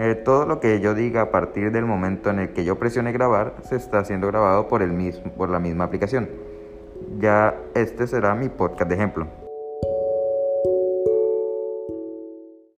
Eh, todo lo que yo diga a partir del momento en el que yo presione grabar se está siendo grabado por, el mismo, por la misma aplicación. Ya este será mi podcast de ejemplo.